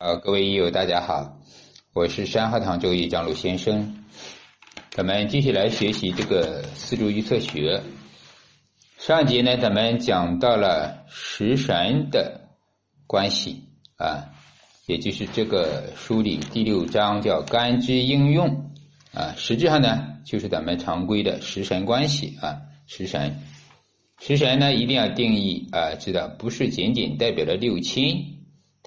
呃，各位益友，大家好，我是山河堂周易张璐先生。咱们继续来学习这个四柱预测学。上节呢，咱们讲到了食神的关系啊，也就是这个书里第六章叫干支应用啊，实质上呢，就是咱们常规的食神关系啊，食神，食神呢一定要定义啊，知道不是仅仅代表了六亲。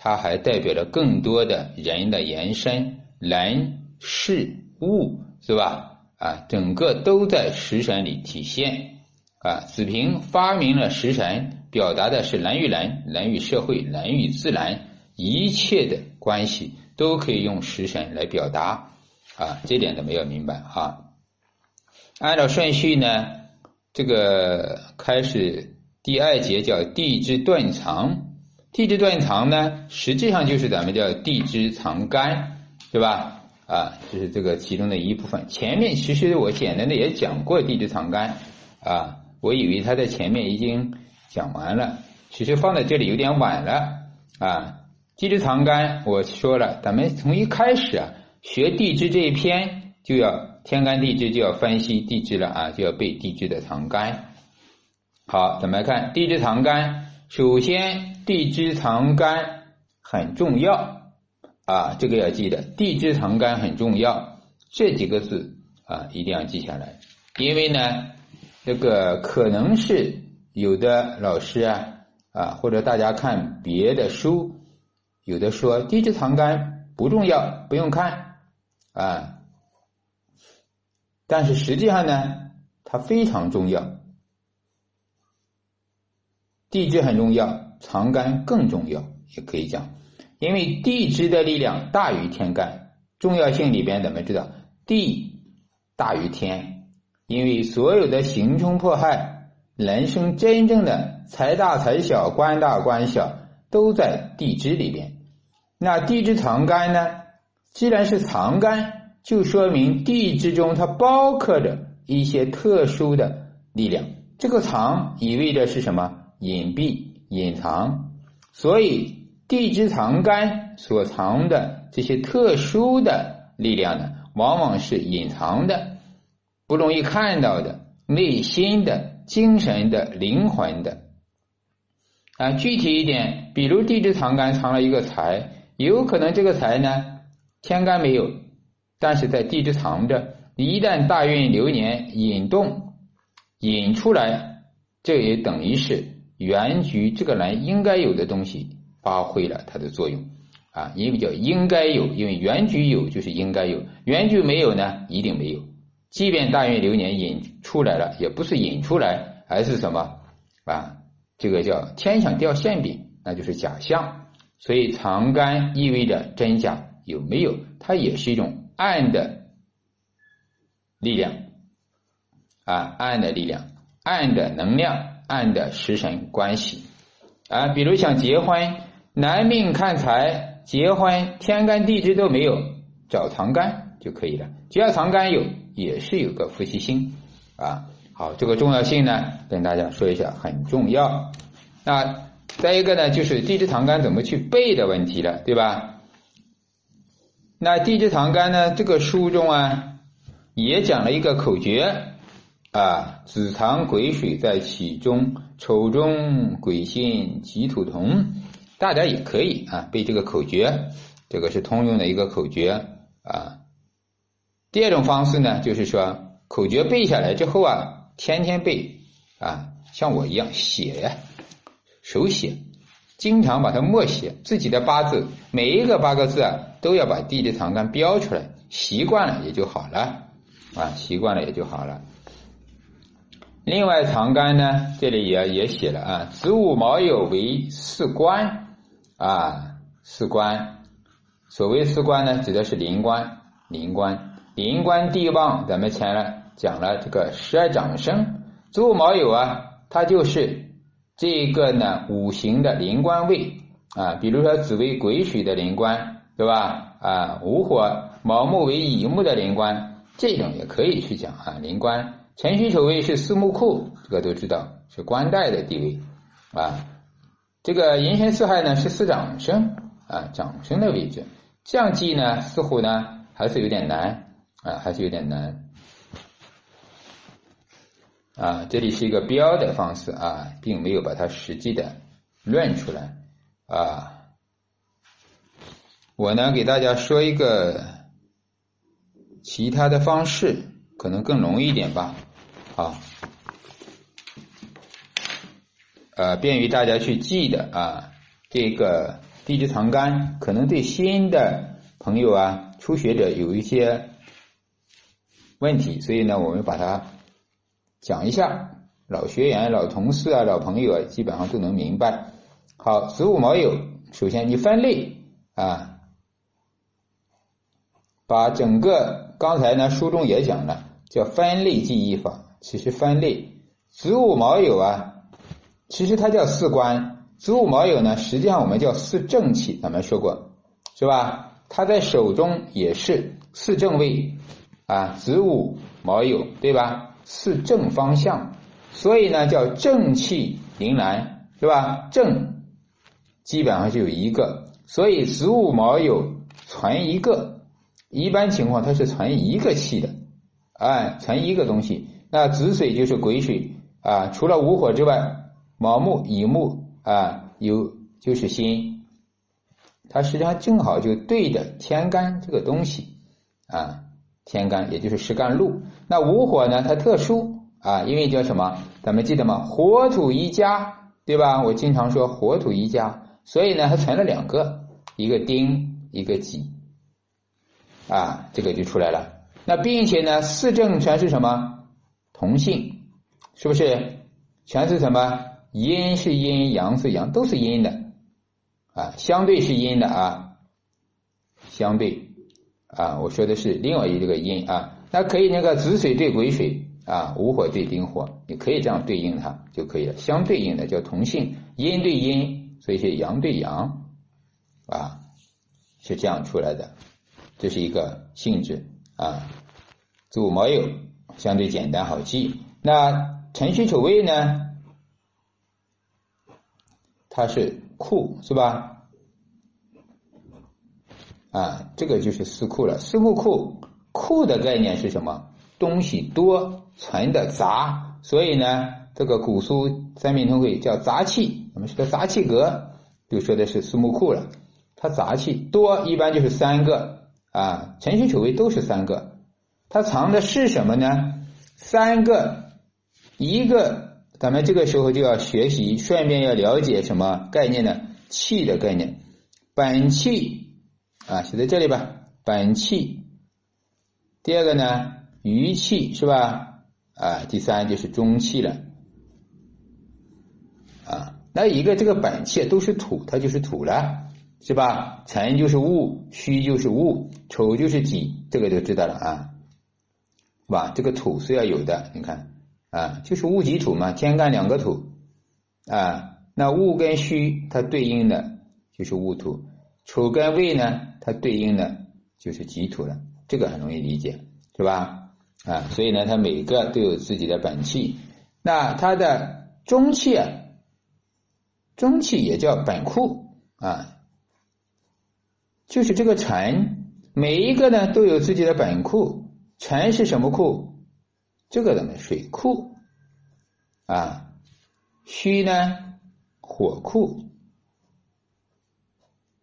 它还代表了更多的人的延伸，人事物是吧？啊，整个都在食神里体现。啊，子平发明了食神，表达的是人与人、人与社会、人与自然一切的关系都可以用食神来表达。啊，这点都没有明白哈。按照顺序呢，这个开始第二节叫地支断藏。地支断肠呢，实际上就是咱们叫地支藏干，对吧？啊，这是这个其中的一部分。前面其实我简单的也讲过地支藏干，啊，我以为他在前面已经讲完了，其实放在这里有点晚了，啊，地支藏干我说了，咱们从一开始啊学地支这一篇就要天干地支就要分析地支了啊，就要背地支的藏干。好，咱们来看地支藏干，首先。地支藏干很重要啊，这个要记得。地支藏干很重要，这几个字啊一定要记下来。因为呢，这个可能是有的老师啊啊，或者大家看别的书，有的说地支藏干不重要，不用看啊。但是实际上呢，它非常重要，地支很重要。藏干更重要，也可以讲，因为地支的力量大于天干，重要性里边咱们知道，地大于天，因为所有的刑冲迫害，人生真正的财大财小、官大官小，都在地支里边。那地支藏干呢？既然是藏干，就说明地支中它包括着一些特殊的力量。这个藏意味着是什么？隐蔽。隐藏，所以地支藏干所藏的这些特殊的力量呢，往往是隐藏的，不容易看到的，内心的、精神的、灵魂的。啊，具体一点，比如地支藏干藏了一个财，有可能这个财呢，天干没有，但是在地支藏着，一旦大运流年引动引出来，这也等于是。原局这个人应该有的东西发挥了它的作用啊，因为叫应该有，因为原局有就是应该有，原局没有呢一定没有。即便大运流年引出来了，也不是引出来，而是什么啊？这个叫天上掉馅饼，那就是假象。所以藏干意味着真假有没有，它也是一种暗的力量啊，暗的力量，暗的能量。暗的食神关系啊，比如想结婚，男命看财，结婚天干地支都没有，找藏干就可以了。只要藏干有，也是有个夫妻星啊。好，这个重要性呢，跟大家说一下，很重要。那再一个呢，就是地支藏干怎么去背的问题了，对吧？那地支藏干呢，这个书中啊，也讲了一个口诀。啊，子藏癸水在其中，丑中癸辛己土同，大家也可以啊背这个口诀，这个是通用的一个口诀啊。第二种方式呢，就是说口诀背下来之后啊，天天背啊，像我一样写呀，手写，经常把它默写自己的八字，每一个八个字啊，都要把地支藏干标出来，习惯了也就好了啊，习惯了也就好了。另外，藏干呢，这里也也写了啊，子午卯酉为四官啊，四官。所谓四官呢，指的是临官，临官，临官地旺。咱们前了讲了这个十二长生，子午卯酉啊，它就是这个呢五行的临官位啊。比如说子为癸水的临官，对吧？啊，午火卯木为乙木的临官，这种也可以去讲啊，临官。辰戌丑未是四木库，这个都知道是官带的地位啊。这个寅申巳亥呢是四长生啊，长生的位置。这样记呢，似乎呢还是有点难啊，还是有点难啊。这里是一个标的方式啊，并没有把它实际的论出来啊。我呢给大家说一个其他的方式，可能更容易一点吧啊，呃，便于大家去记的啊，这个。地支藏干可能对新的朋友啊、初学者有一些问题，所以呢，我们把它讲一下。老学员、老同事啊、老朋友啊，基本上都能明白。好，子午卯酉，首先你分类啊，把整个刚才呢书中也讲了，叫分类记忆法。其实分类子午卯酉啊，其实它叫四官。子午卯酉呢，实际上我们叫四正气，咱们说过，是吧？它在手中也是四正位啊，子午卯酉，对吧？四正方向，所以呢叫正气迎来，是吧？正基本上就有一个，所以子午卯酉存一个，一般情况它是存一个气的，哎，存一个东西。那子水就是癸水啊，除了午火之外，卯木、乙木。啊，有就是心，它实际上正好就对着天干这个东西啊，天干也就是实干禄。那午火呢，它特殊啊，因为叫什么？咱们记得吗？火土一家，对吧？我经常说火土一家，所以呢，它存了两个，一个丁，一个己，啊，这个就出来了。那并且呢，四正全是什么？同性，是不是？全是什么？阴是阴，阳是阳，都是阴的啊，相对是阴的啊，相对啊，我说的是另外一个阴啊，那可以那个子水对癸水啊，午火对丁火，你可以这样对应它就可以了，相对应的叫同性，阴对阴，所以是阳对阳啊，是这样出来的，这是一个性质啊，子午卯酉相对简单好记，那辰戌丑未呢？它是库是吧？啊，这个就是四库了。四库库库的概念是什么？东西多，存的杂，所以呢，这个古书三品通会叫杂气。我们说的杂气格，就说的是四木库了。它杂气多，一般就是三个啊，辰戌丑未都是三个。它藏的是什么呢？三个，一个。咱们这个时候就要学习，顺便要了解什么概念呢？气的概念，本气啊，写在这里吧。本气，第二个呢，余气是吧？啊，第三就是中气了。啊，那一个这个本气都是土，它就是土了，是吧？辰就是戊，戌就是戊，丑就是己，这个就知道了啊，是吧？这个土是要有的，你看。啊，就是戊己土嘛，天干两个土，啊，那戊跟戌它对应的就是戊土，丑跟未呢，它对应的就是己土了，这个很容易理解，是吧？啊，所以呢，它每个都有自己的本气，那它的中气啊，中气也叫本库啊，就是这个辰，每一个呢都有自己的本库，辰是什么库？这个怎么水库啊？戌呢？火库。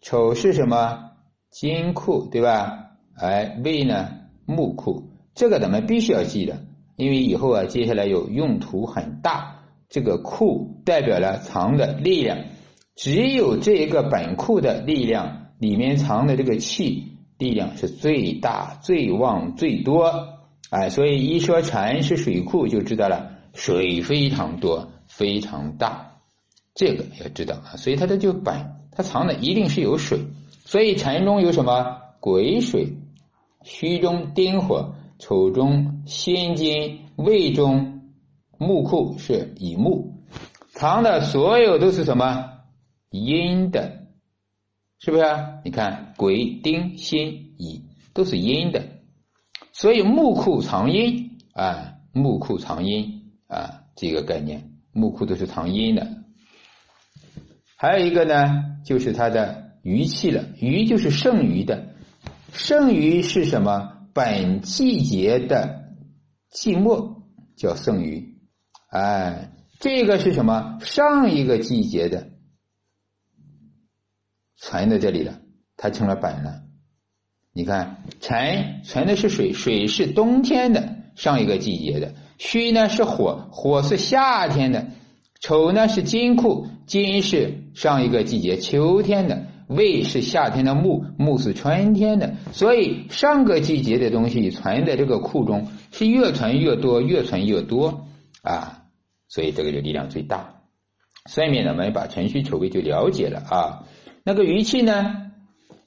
丑是什么？金库，对吧？哎，未呢？木库。这个咱们必须要记得，因为以后啊，接下来有用途很大。这个库代表了藏的力量，只有这一个本库的力量里面藏的这个气力量是最大、最旺、最多。哎，所以一说禅是水库，就知道了水非常多，非常大，这个要知道啊。所以它的就本，它藏的一定是有水。所以禅中有什么癸水，戌中丁火，丑中辛金，未中木库是乙木，藏的所有都是什么阴的，是不是？你看癸、丁、辛、乙都是阴的。所以木库藏阴啊，木库藏阴啊，这个概念，木库都是藏阴的。还有一个呢，就是它的余气了。余就是剩余的，剩余是什么？本季节的季末叫剩余。哎，这个是什么？上一个季节的存在这里了，它成了本了。你看，辰存的是水，水是冬天的上一个季节的；戌呢是火，火是夏天的；丑呢是金库，金是上一个季节秋天的；未是夏天的木，木是春天的。所以上个季节的东西存在这个库中，是越存越多，越存越多啊。所以这个就力量最大。下面呢，我们把辰戌丑未就了解了啊。那个余气呢，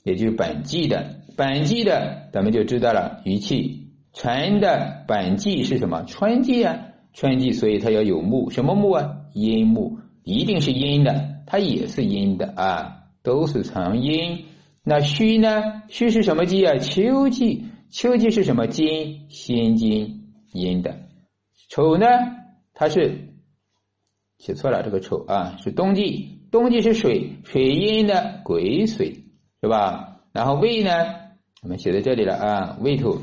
也就是本纪的，本纪的咱们就知道了。余气辰的本纪是什么？春季啊，春季，所以它要有木，什么木啊？阴木，一定是阴的，它也是阴的啊，都是藏阴。那戌呢？戌是什么季啊？秋季，秋季是什么金？辛金，阴的。丑呢？它是。写错了，这个丑啊是冬季，冬季是水，水阴的癸水是吧？然后未呢，我们写在这里了啊，未土，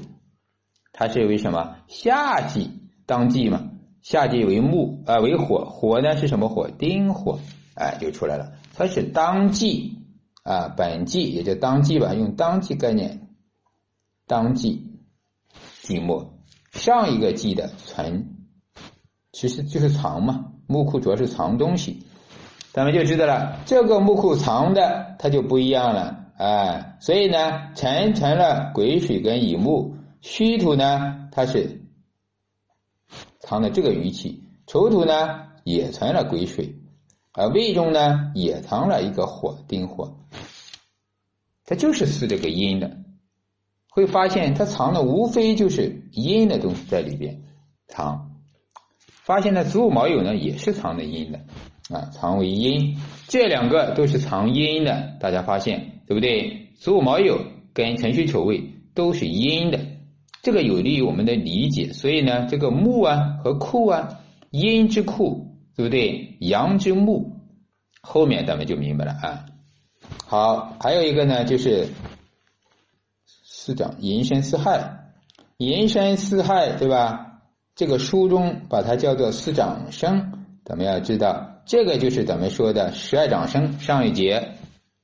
它是为什么？夏季当季嘛，夏季为木啊为火，火呢是什么火？丁火，哎就出来了，它是当季啊，本季也叫当季吧，用当季概念，当季季末上一个季的存，其实就是藏嘛。木库主要是藏东西，咱们就知道了。这个木库藏的它就不一样了，哎，所以呢，辰成了癸水跟乙木，戌土呢它是藏的这个余气，丑土呢也成了癸水，而未中呢也藏了一个火丁火，它就是四这个阴的，会发现它藏的无非就是阴的东西在里边藏。发现呢，子午卯酉呢也是藏的阴的，啊，藏为阴，这两个都是藏阴的，大家发现对不对？子午卯酉跟辰戌丑未都是阴的，这个有利于我们的理解。所以呢，这个木啊和库啊，阴之库，对不对？阳之木，后面咱们就明白了啊。好，还有一个呢，就是四长寅申巳亥，寅申巳亥，对吧？这个书中把它叫做四长生，咱们要知道，这个就是咱们说的十二长生上一节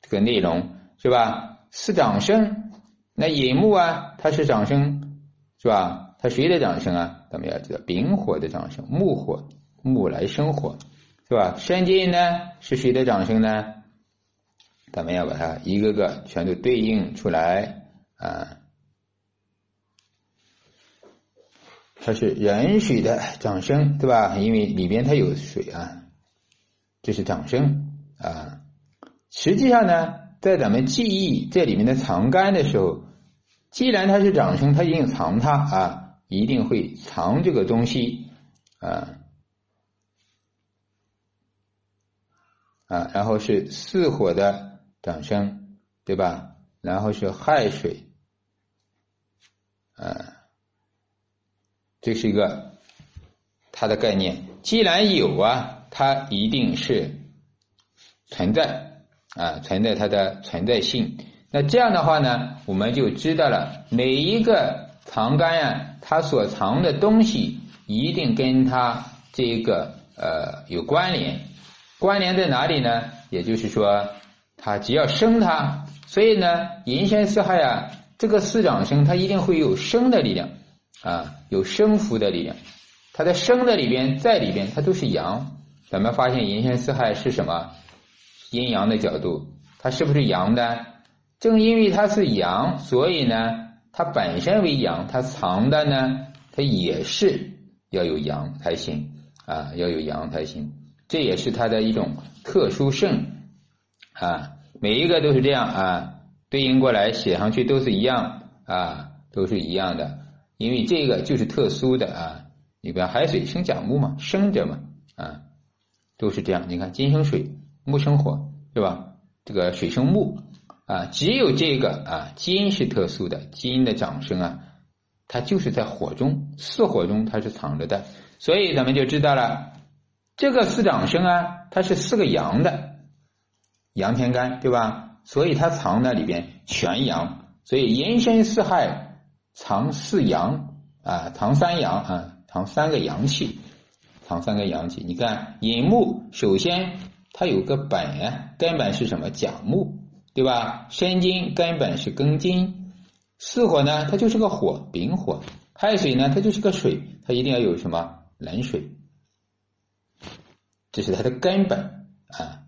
这个内容是吧？四长生，那寅木啊，它是长生是吧？它谁的长生啊？咱们要知道，丙火的长生，木火，木来生火是吧？申金呢是谁的长生呢？咱们要把它一个个全都对应出来啊。它是壬水的长生，对吧？因为里边它有水啊，这是掌声啊。实际上呢，在咱们记忆这里面的藏干的时候，既然它是掌声，它一定藏它啊，一定会藏这个东西啊啊。然后是四火的掌声，对吧？然后是亥水啊。这是一个它的概念。既然有啊，它一定是存在啊，存在它的存在性。那这样的话呢，我们就知道了每一个藏干呀，它所藏的东西一定跟它这个呃有关联。关联在哪里呢？也就是说，它只要生它，所以呢，寅申巳亥啊，这个四长生，它一定会有生的力量。啊，有生福的力量，它在生的里边，在里边，它都是阳。咱们发现寅申巳亥是什么？阴阳的角度，它是不是阳的？正因为它是阳，所以呢，它本身为阳，它藏的呢，它也是要有阳才行啊，要有阳才行。这也是它的一种特殊性啊，每一个都是这样啊，对应过来写上去都是一样啊，都是一样的。因为这个就是特殊的啊，你比方海水生甲木嘛，生着嘛啊，都是这样。你看金生水，木生火，是吧？这个水生木啊，只有这个啊，金是特殊的，金的长生啊，它就是在火中，四火中它是藏着的，所以咱们就知道了，这个四长生啊，它是四个阳的阳天干，对吧？所以它藏在里边全阳，所以寅申巳亥藏四阳啊，藏三阳啊，藏三个阳气，藏三个阳气。你看寅木，首先它有个本，根本是什么？甲木，对吧？申金根本是庚金，巳火呢，它就是个火，丙火。亥水呢，它就是个水，它一定要有什么冷水，这是它的根本啊，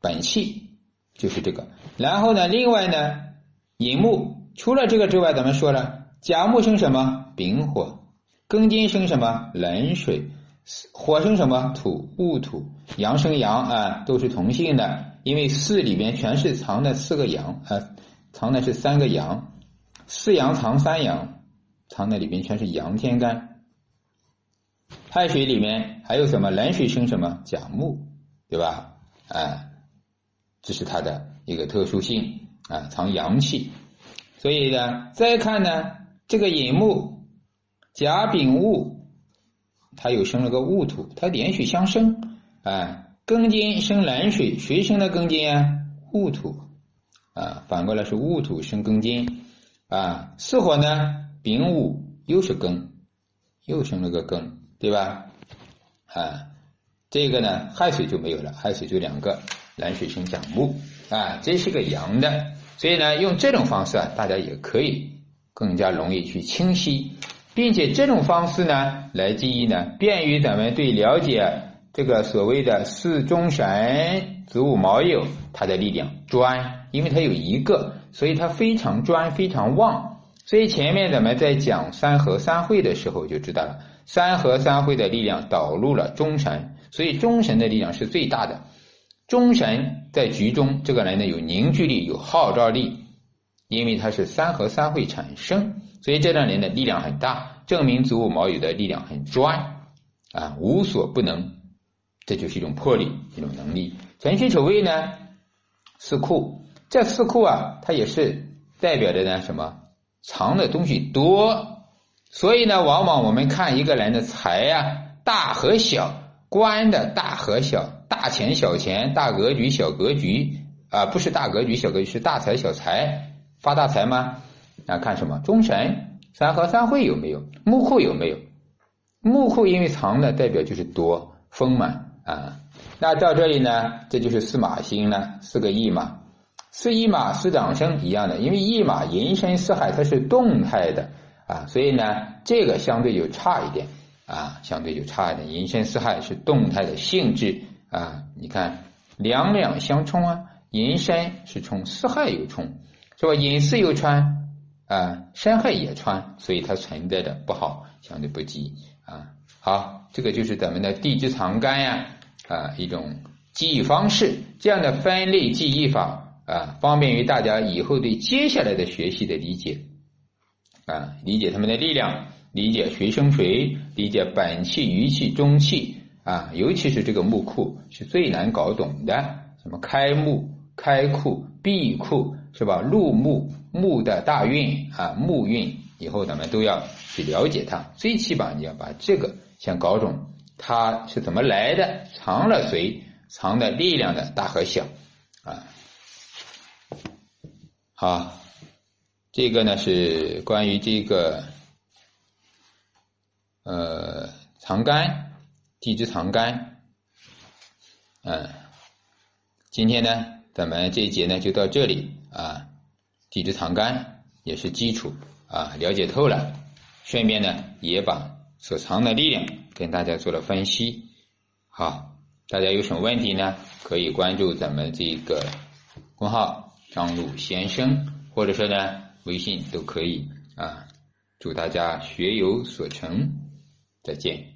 本气就是这个。然后呢，另外呢，寅木除了这个之外，咱们说了，甲木生什么？丙火，庚金生什么？冷水，火生什么？土，戊土，阳生阳啊，都是同性的，因为四里边全是藏的四个阳啊，藏的是三个阳，四阳藏三阳。藏在里边全是阳天干，亥水里面还有什么冷水生什么甲木，对吧？啊，这是它的一个特殊性啊，藏阳气。所以呢，再看呢，这个寅木甲丙戊，它又生了个戊土，它连续相生啊。庚金生冷水，谁生的庚金啊？戊土啊，反过来是戊土生庚金啊。巳火呢？丙午又是庚，又生了个庚，对吧？啊，这个呢亥水就没有了，亥水就两个，蓝水生甲木啊，这是个阳的，所以呢用这种方式啊，大家也可以更加容易去清晰，并且这种方式呢来记忆呢，便于咱们对了解这个所谓的四中神子午卯酉它的力量专，因为它有一个，所以它非常专，非常旺。所以前面咱们在讲三合三会的时候就知道了，三合三会的力量导入了中神，所以中神的力量是最大的。中神在局中，这个人呢有凝聚力、有号召力，因为他是三合三会产生，所以这张人的力量很大，证明子午卯酉的力量很专啊，无所不能，这就是一种魄力，一种能力。辰戌丑未呢，四库，这四库啊，它也是代表着呢什么？藏的东西多，所以呢，往往我们看一个人的财呀，大和小，官的大和小，大钱小钱，大格局小格局啊，不是大格局小格局，是大财小财，发大财吗？啊，看什么？中神三合三会有没有？木库有没有？木库因为藏的代表就是多丰满啊。那到这里呢，这就是四马星了，四个驿马。四一马四长生一样的，因为一马寅申四亥它是动态的啊，所以呢这个相对就差一点啊，相对就差一点。寅申四亥是动态的性质啊，你看两两相冲啊，寅申是冲，四亥又冲，是吧？寅巳又穿啊，申亥也穿，所以它存在的不好，相对不吉啊。好，这个就是咱们的地支藏干呀啊一种记忆方式，这样的分类记忆法。啊，方便于大家以后对接下来的学习的理解，啊，理解他们的力量，理解谁生谁，理解本气、余气、中气，啊，尤其是这个木库是最难搞懂的，什么开木、开库、闭库，是吧？入木、木的大运啊，木运，以后咱们都要去了解它，最起码你要把这个先搞懂，它是怎么来的，藏了谁，藏的力量的大和小，啊。好，这个呢是关于这个呃藏干地支藏干，嗯，今天呢咱们这一节呢就到这里啊，地支藏干也是基础啊，了解透了，顺便呢也把所藏的力量跟大家做了分析。好，大家有什么问题呢？可以关注咱们这个公号。张璐先生，或者说呢，微信都可以啊。祝大家学有所成，再见。